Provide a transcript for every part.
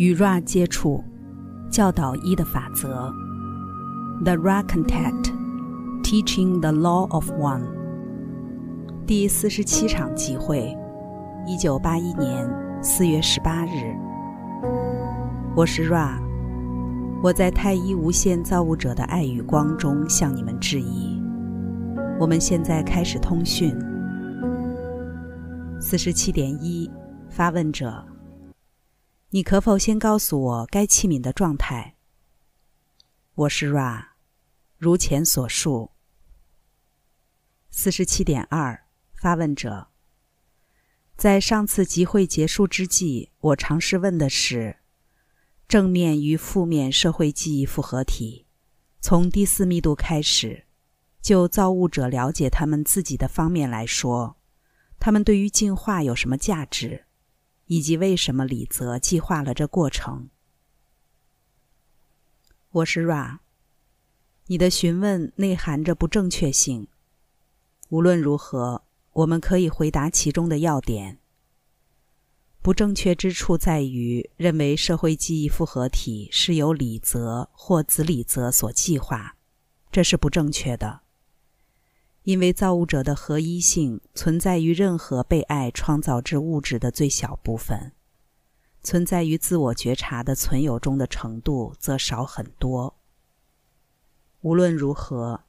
与 Ra 接触，教导一的法则。The Ra Contact, Teaching the Law of One。第四十七场集会，一九八一年四月十八日。我是 Ra，我在太一无限造物者的爱与光中向你们致意。我们现在开始通讯。四十七点一，发问者。你可否先告诉我该器皿的状态？我是 Ra，如前所述。四十七点二，发问者。在上次集会结束之际，我尝试问的是：正面与负面社会记忆复合体，从第四密度开始，就造物者了解他们自己的方面来说，他们对于进化有什么价值？以及为什么李泽计划了这过程？我是 Ra，你的询问内含着不正确性。无论如何，我们可以回答其中的要点。不正确之处在于认为社会记忆复合体是由李泽或子李泽所计划，这是不正确的。因为造物者的合一性存在于任何被爱创造之物质的最小部分，存在于自我觉察的存有中的程度则少很多。无论如何，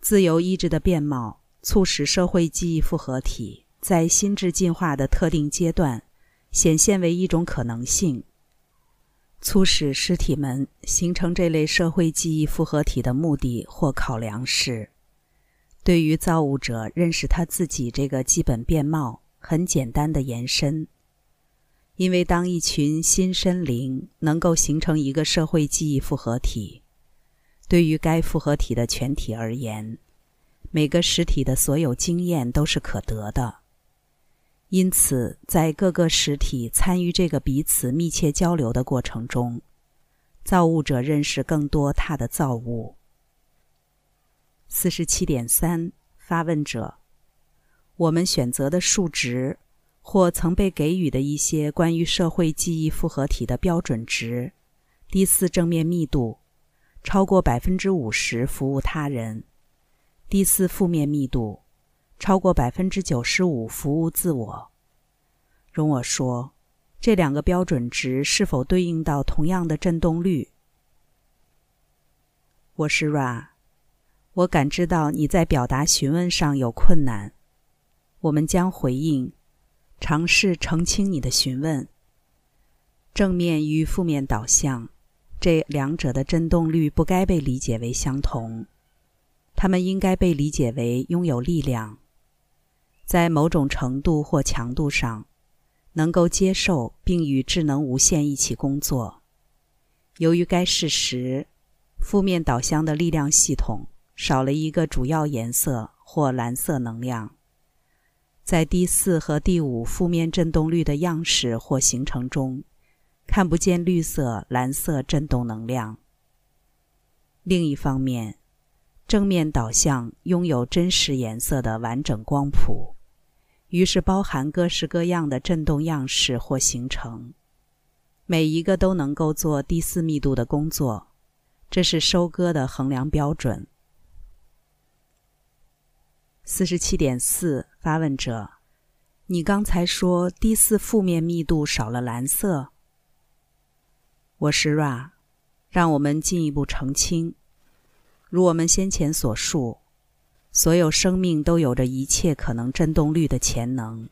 自由意志的变貌促使社会记忆复合体在心智进化的特定阶段显现为一种可能性。促使尸体们形成这类社会记忆复合体的目的或考量是。对于造物者认识他自己这个基本面貌很简单的延伸，因为当一群新生灵能够形成一个社会记忆复合体，对于该复合体的全体而言，每个实体的所有经验都是可得的。因此，在各个实体参与这个彼此密切交流的过程中，造物者认识更多他的造物。四十七点三，发问者：我们选择的数值，或曾被给予的一些关于社会记忆复合体的标准值，第四正面密度超过百分之五十，服务他人；第四负面密度超过百分之九十五，服务自我。容我说，这两个标准值是否对应到同样的振动率？我是 Ra。我感知到你在表达询问上有困难，我们将回应，尝试澄清你的询问。正面与负面导向，这两者的振动率不该被理解为相同，它们应该被理解为拥有力量，在某种程度或强度上，能够接受并与智能无限一起工作。由于该事实，负面导向的力量系统。少了一个主要颜色或蓝色能量，在第四和第五负面振动率的样式或形成中，看不见绿色、蓝色振动能量。另一方面，正面导向拥有真实颜色的完整光谱，于是包含各式各样的振动样式或形成，每一个都能够做第四密度的工作，这是收割的衡量标准。四十七点四，发问者，你刚才说第四负面密度少了蓝色。我是 Ra，让我们进一步澄清。如我们先前所述，所有生命都有着一切可能振动率的潜能，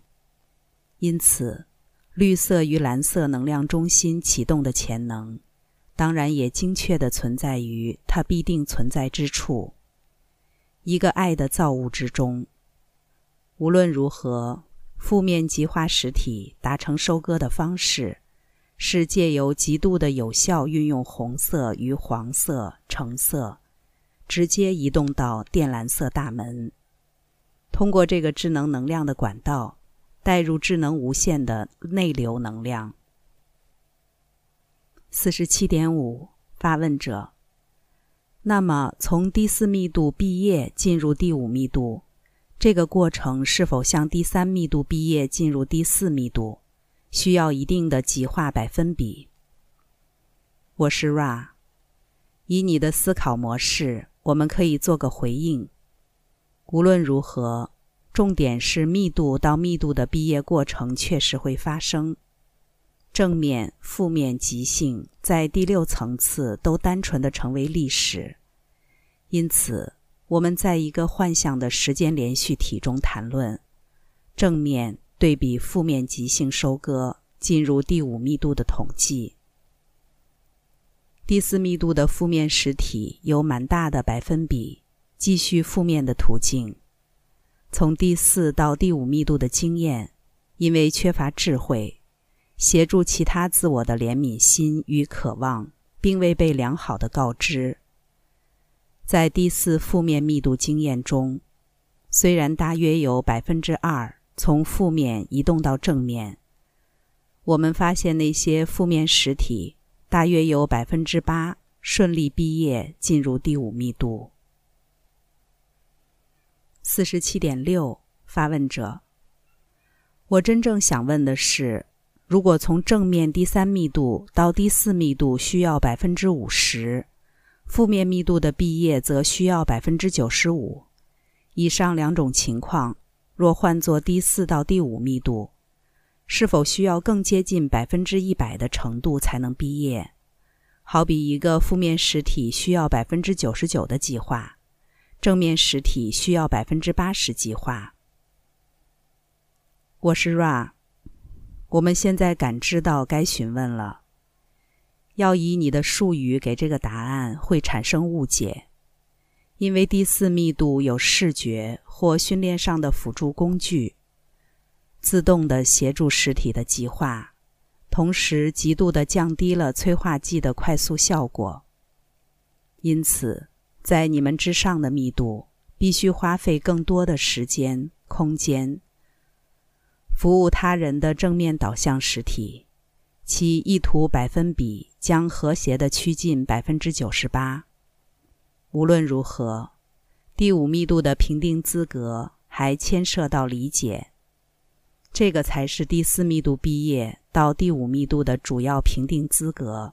因此，绿色与蓝色能量中心启动的潜能，当然也精确地存在于它必定存在之处。一个爱的造物之中，无论如何，负面极化实体达成收割的方式，是借由极度的有效运用红色与黄色、橙色，直接移动到靛蓝色大门，通过这个智能能量的管道，带入智能无限的内流能量。四十七点五，发问者。那么，从第四密度毕业进入第五密度，这个过程是否像第三密度毕业进入第四密度，需要一定的极化百分比？我是 Ra。以你的思考模式，我们可以做个回应。无论如何，重点是密度到密度的毕业过程确实会发生。正面、负面、极性在第六层次都单纯的成为历史。因此，我们在一个幻象的时间连续体中谈论正面对比负面极性收割，进入第五密度的统计。第四密度的负面实体有蛮大的百分比继续负面的途径。从第四到第五密度的经验，因为缺乏智慧，协助其他自我的怜悯心与渴望，并未被良好的告知。在第四负面密度经验中，虽然大约有百分之二从负面移动到正面，我们发现那些负面实体。大约有百分之八顺利毕业，进入第五密度。四十七点六，发问者：我真正想问的是，如果从正面第三密度到第四密度需要百分之五十，负面密度的毕业则需要百分之九十五，以上两种情况，若换作第四到第五密度。是否需要更接近百分之一百的程度才能毕业？好比一个负面实体需要百分之九十九的计划，正面实体需要百分之八十计划。我是 Ra，我们现在感知到该询问了。要以你的术语给这个答案会产生误解，因为第四密度有视觉或训练上的辅助工具。自动的协助实体的极化，同时极度的降低了催化剂的快速效果。因此，在你们之上的密度必须花费更多的时间、空间，服务他人的正面导向实体，其意图百分比将和谐的趋近百分之九十八。无论如何，第五密度的评定资格还牵涉到理解。这个才是第四密度毕业到第五密度的主要评定资格。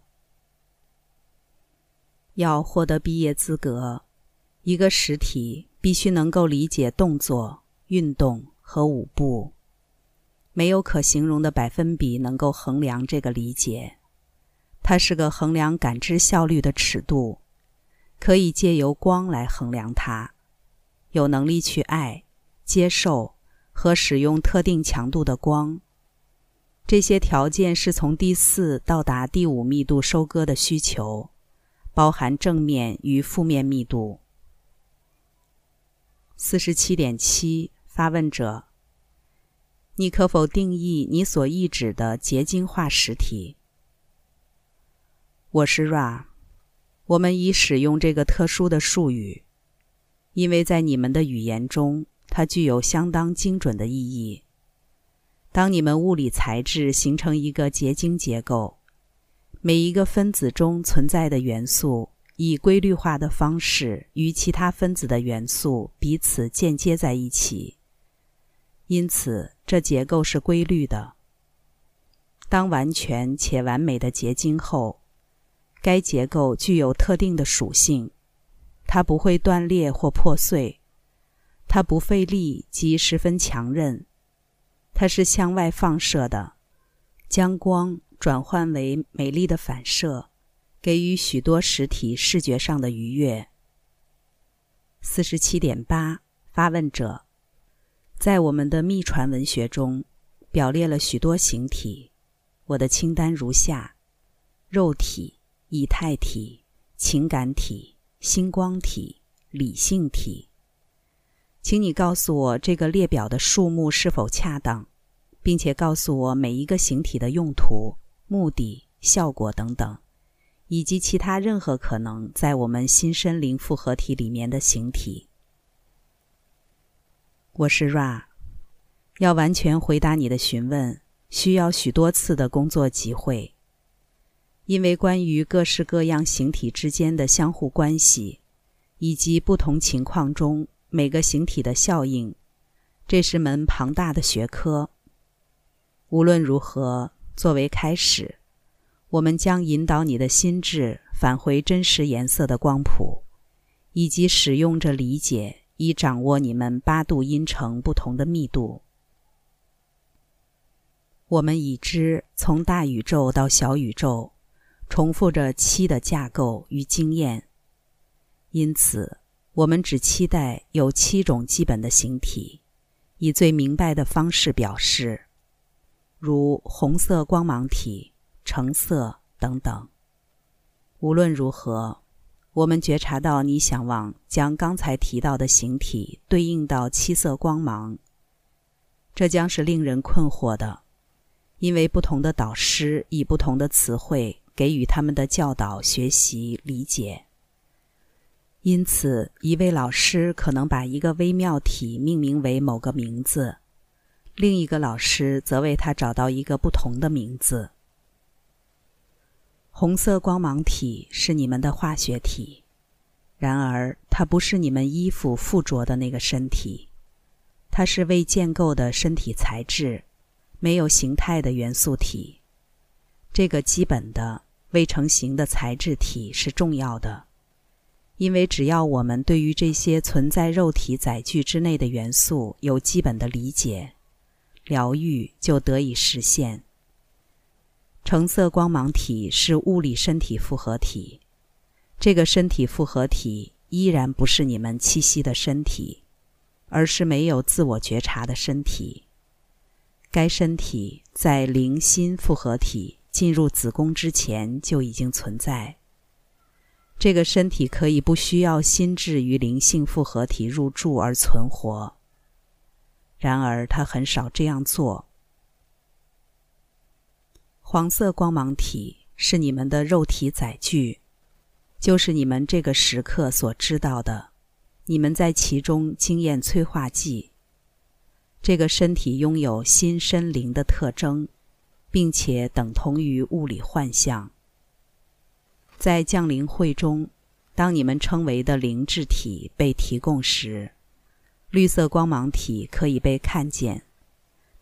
要获得毕业资格，一个实体必须能够理解动作、运动和舞步。没有可形容的百分比能够衡量这个理解。它是个衡量感知效率的尺度，可以借由光来衡量它。有能力去爱、接受。和使用特定强度的光，这些条件是从第四到达第五密度收割的需求，包含正面与负面密度。四十七点七，发问者：你可否定义你所意指的结晶化实体？我是 Ra，我们已使用这个特殊的术语，因为在你们的语言中。它具有相当精准的意义。当你们物理材质形成一个结晶结构，每一个分子中存在的元素以规律化的方式与其他分子的元素彼此间接在一起，因此这结构是规律的。当完全且完美的结晶后，该结构具有特定的属性，它不会断裂或破碎。它不费力即十分强韧，它是向外放射的，将光转换为美丽的反射，给予许多实体视觉上的愉悦。四十七点八，发问者，在我们的秘传文学中，表列了许多形体，我的清单如下：肉体、以太体、情感体、星光体、理性体。请你告诉我这个列表的数目是否恰当，并且告诉我每一个形体的用途、目的、效果等等，以及其他任何可能在我们新生灵复合体里面的形体。我是 Ra，要完全回答你的询问，需要许多次的工作集会，因为关于各式各样形体之间的相互关系，以及不同情况中。每个形体的效应，这是门庞大的学科。无论如何，作为开始，我们将引导你的心智返回真实颜色的光谱，以及使用着理解以掌握你们八度音程不同的密度。我们已知从大宇宙到小宇宙，重复着七的架构与经验，因此我们只期待有七种基本的形体，以最明白的方式表示，如红色光芒体。橙色等等。无论如何，我们觉察到你想望将刚才提到的形体对应到七色光芒，这将是令人困惑的，因为不同的导师以不同的词汇给予他们的教导、学习、理解。因此，一位老师可能把一个微妙体命名为某个名字，另一个老师则为他找到一个不同的名字。红色光芒体是你们的化学体，然而它不是你们衣服附着的那个身体，它是未建构的身体材质，没有形态的元素体。这个基本的未成型的材质体是重要的，因为只要我们对于这些存在肉体载具之内的元素有基本的理解，疗愈就得以实现。橙色光芒体是物理身体复合体，这个身体复合体依然不是你们栖息的身体，而是没有自我觉察的身体。该身体在灵心复合体进入子宫之前就已经存在。这个身体可以不需要心智与灵性复合体入住而存活，然而它很少这样做。黄色光芒体是你们的肉体载具，就是你们这个时刻所知道的。你们在其中经验催化剂。这个身体拥有心身灵的特征，并且等同于物理幻象。在降临会中，当你们称为的灵智体被提供时，绿色光芒体可以被看见。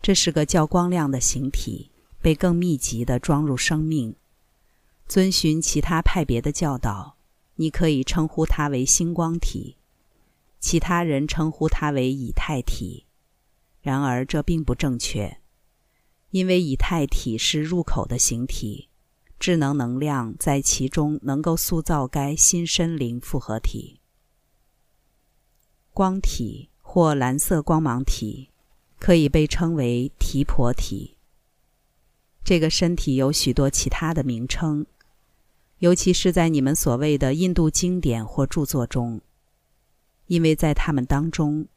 这是个较光亮的形体。被更密集地装入生命，遵循其他派别的教导，你可以称呼它为星光体，其他人称呼它为以太体。然而这并不正确，因为以太体是入口的形体，智能能量在其中能够塑造该新身灵复合体。光体或蓝色光芒体可以被称为提婆体。这个身体有许多其他的名称，尤其是在你们所谓的印度经典或著作中，因为在他们当中，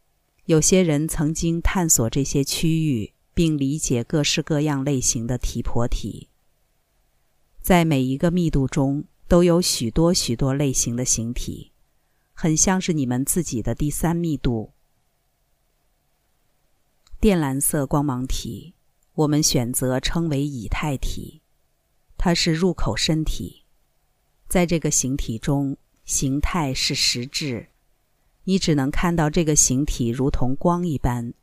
有些人曾经探索这些区域，并理解各式各样类型的提婆体。在每一个密度中都有许多许多类型的形体，很像是你们自己的第三密度——靛蓝色光芒体。我们选择称为以太体，它是入口身体，在这个形体中，形态是实质，你只能看到这个形体如同光一般，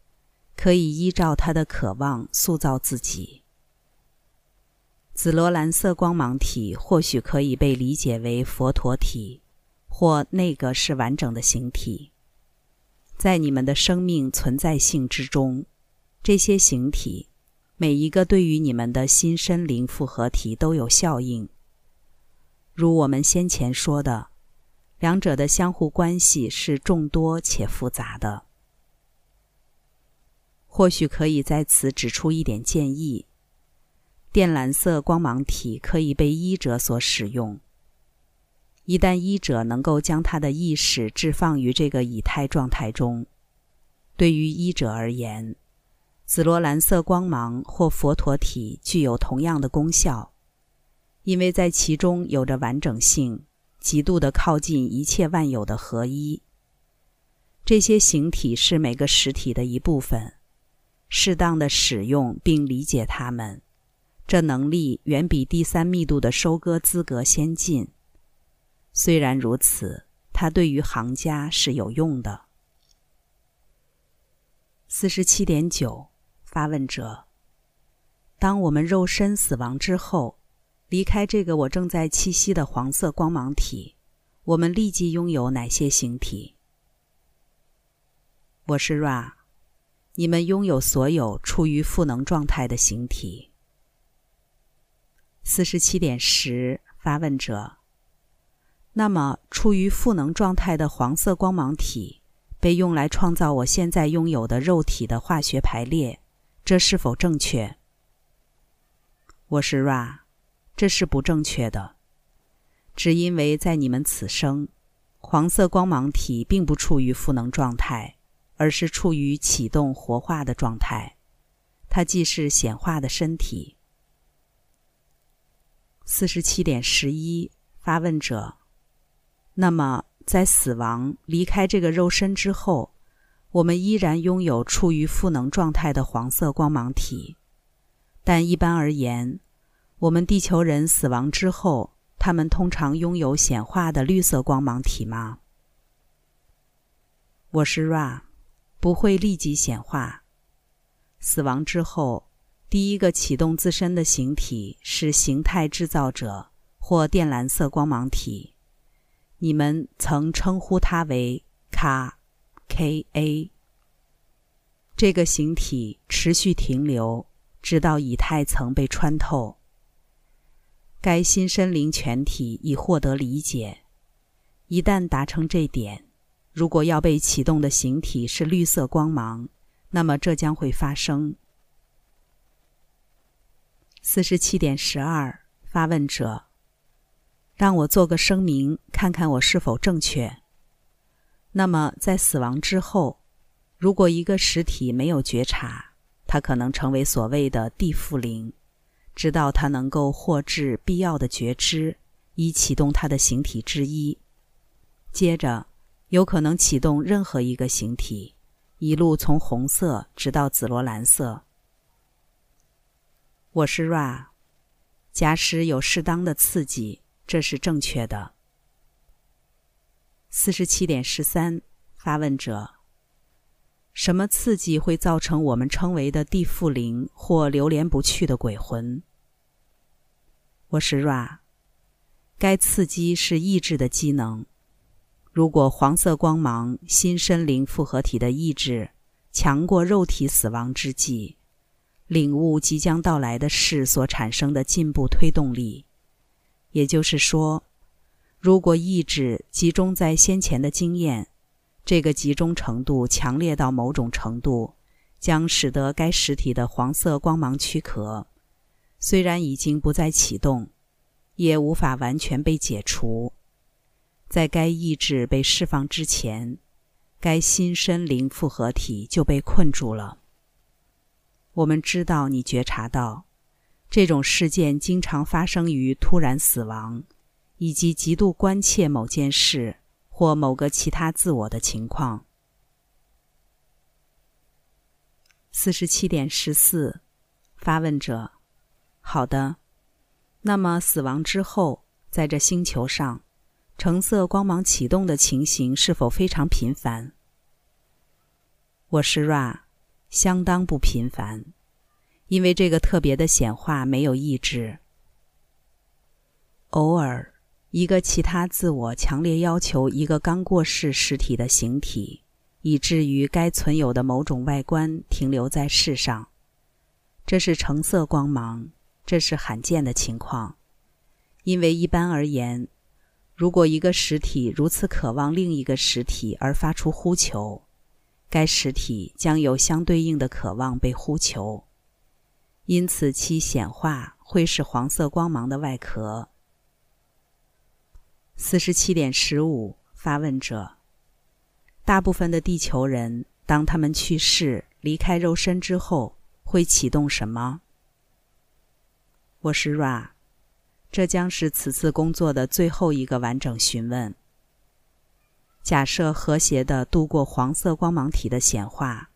可以依照它的渴望塑造自己。紫罗兰色光芒体或许可以被理解为佛陀体，或那个是完整的形体，在你们的生命存在性之中，这些形体。每一个对于你们的新身灵复合体都有效应。如我们先前说的，两者的相互关系是众多且复杂的。或许可以在此指出一点建议：靛蓝色光芒体可以被医者所使用。一旦医者能够将他的意识置放于这个以太状态中，对于医者而言。紫罗兰色光芒或佛陀体具有同样的功效，因为在其中有着完整性，极度的靠近一切万有的合一。这些形体是每个实体的一部分，适当的使用并理解它们，这能力远比第三密度的收割资格先进。虽然如此，它对于行家是有用的。四十七点九。发问者：当我们肉身死亡之后，离开这个我正在栖息的黄色光芒体，我们立即拥有哪些形体？我是 Ra，你们拥有所有处于赋能状态的形体。四十七点十，发问者。那么，处于赋能状态的黄色光芒体被用来创造我现在拥有的肉体的化学排列，这是否正确？我是 Ra，这是不正确的。只因为在你们此生，黄色光芒体并不处于赋能状态，而是处于启动活化的状态。它既是显化的身体。四十七点十一，发问者。那么，在死亡离开这个肉身之后，我们依然拥有处于赋能状态的黄色光芒体。但一般而言，我们地球人死亡之后，他们通常拥有显化的绿色光芒体吗？我是 Ra，不会立即显化。死亡之后，第一个启动自身的形体是形态制造者或靛蓝色光芒体。你们曾称呼它为卡 K.A。这个形体持续停留，直到以太层被穿透。该新生灵全体已获得理解。一旦达成这点，如果要被启动的形体是绿色光芒，那么这将会发生。四十七点十二，发问者。让我做个声明，看看我是否正确。那么，在死亡之后，如果一个实体没有觉察，它可能成为所谓的地缚灵，直到它能够获致必要的觉知，以启动它的形体之一。接着，有可能启动任何一个形体，一路从红色直到紫罗兰色。我是 Ra，假使有适当的刺激。这是正确的。四十七点十三，发问者：什么刺激会造成我们称为的地缚灵或流连不去的鬼魂？我是 Ra，该刺激是意志的机能。如果黄色光芒新身灵复合体的意志强过肉体死亡之际，领悟即将到来的事所产生的进步推动力。也就是说，如果意志集中在先前的经验，这个集中程度强烈到某种程度，将使得该实体的黄色光芒躯壳虽然已经不再启动，也无法完全被解除。在该意志被释放之前，该新身灵复合体就被困住了。我们知道，你觉察到。这种事件经常发生于突然死亡，以及极度关切某件事或某个其他自我的情况。四十七点十四，发问者：好的，那么死亡之后，在这星球上，橙色光芒启动的情形是否非常频繁？我是 Ra，相当不频繁。因为这个特别的显化没有抑制，偶尔一个其他自我强烈要求一个刚过世实体的形体，以至于该存有的某种外观停留在世上。这是橙色光芒，这是罕见的情况。因为一般而言，如果一个实体如此渴望另一个实体而发出呼求，该实体将有相对应的渴望被呼求。因此，其显化会是黄色光芒的外壳。四十七点十五，发问者：大部分的地球人，当他们去世、离开肉身之后，会启动什么？我是 Ra，这将是此次工作的最后一个完整询问。假设和谐的度过黄色光芒体的显化，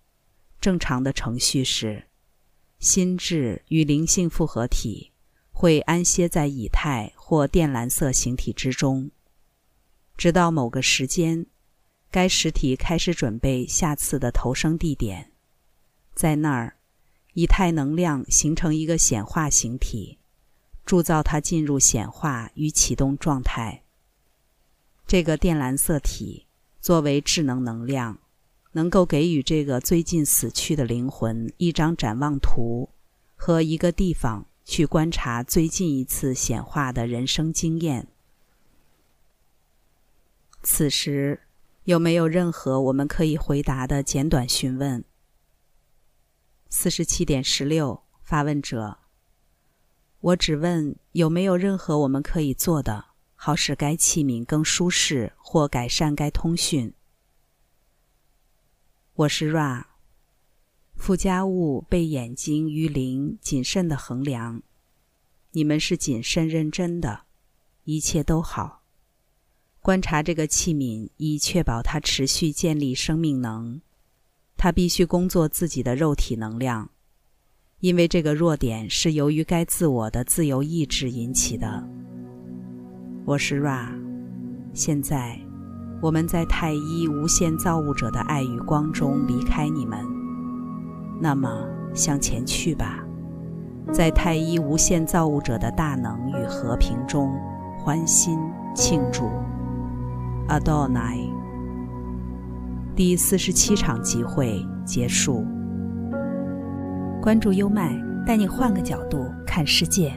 正常的程序是。心智与灵性复合体会安歇在以太或靛蓝色形体之中，直到某个时间，该实体开始准备下次的投生地点。在那儿，以太能量形成一个显化形体，铸造它进入显化与启动状态。这个靛蓝色体作为智能能量，能够给予这个最近死去的灵魂一张展望图和一个地方去观察最近一次显化的人生经验。此时，有没有任何我们可以回答的简短询问？四十七点十六，发问者。我只问有没有任何我们可以做的，好使该器皿更舒适或改善该通讯。我是 Ra。附加物被眼睛与灵谨慎的衡量。你们是谨慎认真的，一切都好。观察这个器皿，以确保它持续建立生命能。它必须工作自己的肉体能量，因为这个弱点是由于该自我的自由意志引起的。我是 Ra。现在，我们在太一无限造物者的爱与光中离开你们。那么，向前去吧，在太一无限造物者的大能与和平中欢欣庆祝。Adonai，第四十七场集会结束。关注优麦，带你换个角度看世界。